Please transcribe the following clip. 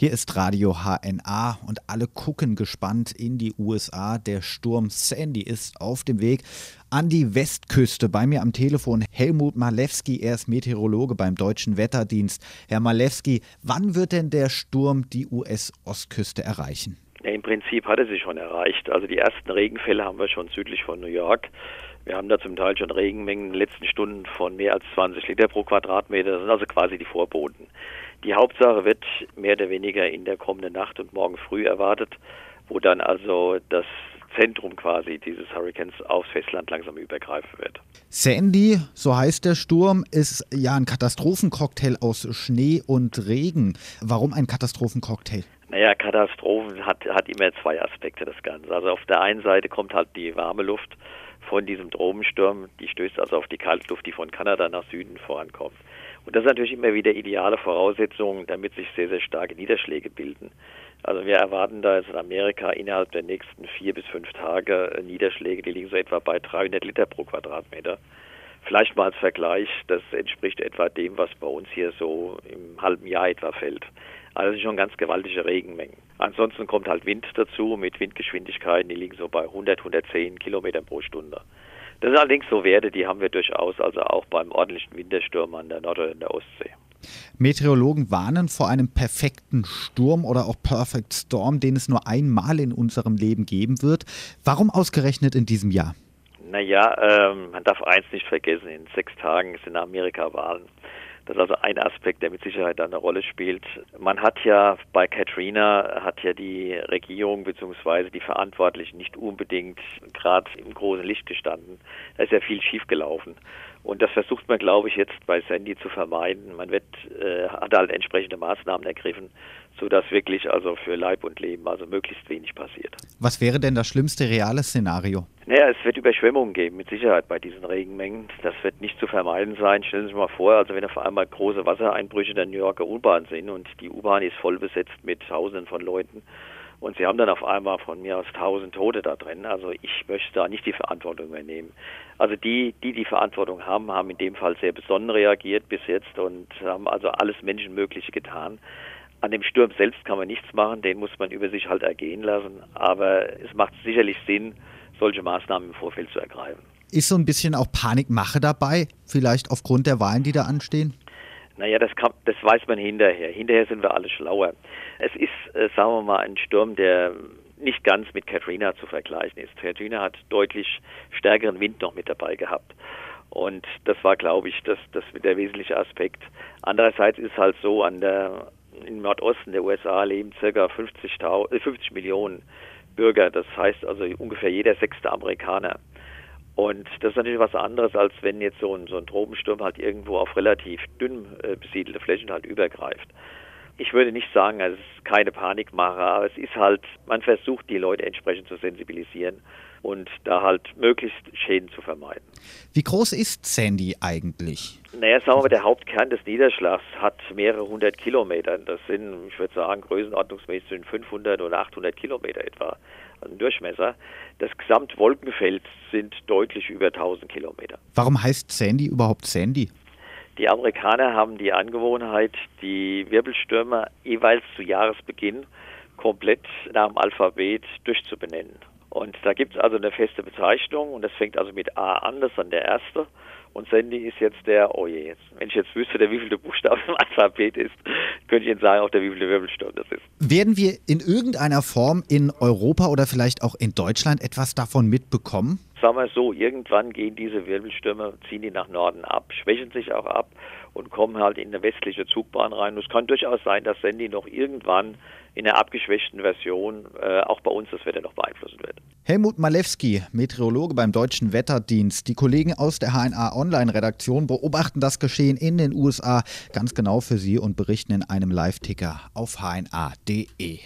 Hier ist Radio HNA und alle gucken gespannt in die USA. Der Sturm Sandy ist auf dem Weg an die Westküste. Bei mir am Telefon Helmut Malewski, er ist Meteorologe beim Deutschen Wetterdienst. Herr Malewski, wann wird denn der Sturm die US-Ostküste erreichen? Im Prinzip hat er sich schon erreicht. Also die ersten Regenfälle haben wir schon südlich von New York. Wir haben da zum Teil schon Regenmengen in den letzten Stunden von mehr als 20 Liter pro Quadratmeter. Das sind also quasi die Vorboten. Die Hauptsache wird mehr oder weniger in der kommenden Nacht und morgen früh erwartet, wo dann also das Zentrum quasi dieses Hurrikans aufs Festland langsam übergreifen wird. Sandy, so heißt der Sturm, ist ja ein Katastrophencocktail aus Schnee und Regen. Warum ein Katastrophencocktail? Naja, Katastrophen hat, hat immer zwei Aspekte, das Ganze. Also auf der einen Seite kommt halt die warme Luft von diesem Dromensturm, die stößt also auf die Kaltluft, die von Kanada nach Süden vorankommt. Und das ist natürlich immer wieder ideale Voraussetzungen, damit sich sehr, sehr starke Niederschläge bilden. Also wir erwarten da jetzt in Amerika innerhalb der nächsten vier bis fünf Tage äh, Niederschläge, die liegen so etwa bei 300 Liter pro Quadratmeter. Vielleicht mal als Vergleich, das entspricht etwa dem, was bei uns hier so im halben Jahr etwa fällt. Also schon ganz gewaltige Regenmengen. Ansonsten kommt halt Wind dazu mit Windgeschwindigkeiten, die liegen so bei 100, 110 Kilometern pro Stunde. Das sind allerdings so Werte, die haben wir durchaus also auch beim ordentlichen Wintersturm an der Nord- oder in der Ostsee. Meteorologen warnen vor einem perfekten Sturm oder auch Perfect Storm, den es nur einmal in unserem Leben geben wird. Warum ausgerechnet in diesem Jahr? Naja, ähm, man darf eins nicht vergessen, in sechs Tagen sind Amerika Wahlen. Das ist also ein Aspekt, der mit Sicherheit eine Rolle spielt. Man hat ja bei Katrina hat ja die Regierung bzw. die Verantwortlichen nicht unbedingt gerade im großen Licht gestanden. Da ist ja viel schiefgelaufen. Und das versucht man, glaube ich, jetzt bei Sandy zu vermeiden. Man wird, äh, hat halt entsprechende Maßnahmen ergriffen, sodass wirklich also für Leib und Leben also möglichst wenig passiert. Was wäre denn das schlimmste reale Szenario? Naja, es wird Überschwemmungen geben, mit Sicherheit bei diesen Regenmengen. Das wird nicht zu vermeiden sein. Stellen Sie sich mal vor, also wenn auf einmal große Wassereinbrüche in der New Yorker U-Bahn sind und die U-Bahn ist voll besetzt mit Tausenden von Leuten, und sie haben dann auf einmal von mir aus tausend Tote da drin. Also ich möchte da nicht die Verantwortung übernehmen. Also die, die die Verantwortung haben, haben in dem Fall sehr besonnen reagiert bis jetzt und haben also alles Menschenmögliche getan. An dem Sturm selbst kann man nichts machen, den muss man über sich halt ergehen lassen. Aber es macht sicherlich Sinn, solche Maßnahmen im Vorfeld zu ergreifen. Ist so ein bisschen auch Panikmache dabei, vielleicht aufgrund der Wahlen, die da anstehen? Naja, das, kann, das weiß man hinterher. Hinterher sind wir alle schlauer. Es ist, äh, sagen wir mal, ein Sturm, der nicht ganz mit Katrina zu vergleichen ist. Katrina hat deutlich stärkeren Wind noch mit dabei gehabt. Und das war, glaube ich, das, das der wesentliche Aspekt. Andererseits ist es halt so, an der, im Nordosten der USA leben circa 50, 50 äh, Millionen Bürger. Das heißt also ungefähr jeder sechste Amerikaner. Und das ist natürlich was anderes, als wenn jetzt so ein, so ein Tropensturm halt irgendwo auf relativ dünn äh, besiedelte Flächen halt übergreift. Ich würde nicht sagen, es ist keine Panikmache, aber es ist halt, man versucht die Leute entsprechend zu sensibilisieren und da halt möglichst Schäden zu vermeiden. Wie groß ist Sandy eigentlich? Naja, sagen wir mal, der Hauptkern des Niederschlags hat mehrere hundert Kilometer. Das sind, ich würde sagen, größenordnungsmäßig zwischen 500 oder 800 Kilometer etwa also Durchmesser. Das Gesamtwolkenfeld sind deutlich über 1000 Kilometer. Warum heißt Sandy überhaupt Sandy? Die Amerikaner haben die Angewohnheit, die Wirbelstürme jeweils zu Jahresbeginn komplett nach dem Alphabet durchzubenennen. Und da gibt es also eine feste Bezeichnung und das fängt also mit A an, das ist dann der erste. Und Sandy ist jetzt der, oh je, jetzt, wenn ich jetzt wüsste, der wievielte Buchstabe im Alphabet ist, könnte ich Ihnen sagen, auch der wievielte Wirbelsturm das ist. Werden wir in irgendeiner Form in Europa oder vielleicht auch in Deutschland etwas davon mitbekommen? Sagen wir so, irgendwann gehen diese Wirbelstürme, ziehen die nach Norden ab, schwächen sich auch ab und kommen halt in eine westliche Zugbahn rein. Und es kann durchaus sein, dass Sandy noch irgendwann in einer abgeschwächten Version äh, auch bei uns das Wetter noch beeinflussen wird. Helmut Malewski, Meteorologe beim Deutschen Wetterdienst. Die Kollegen aus der HNA Online-Redaktion beobachten das Geschehen in den USA ganz genau für Sie und berichten in einem Live-Ticker auf hna.de.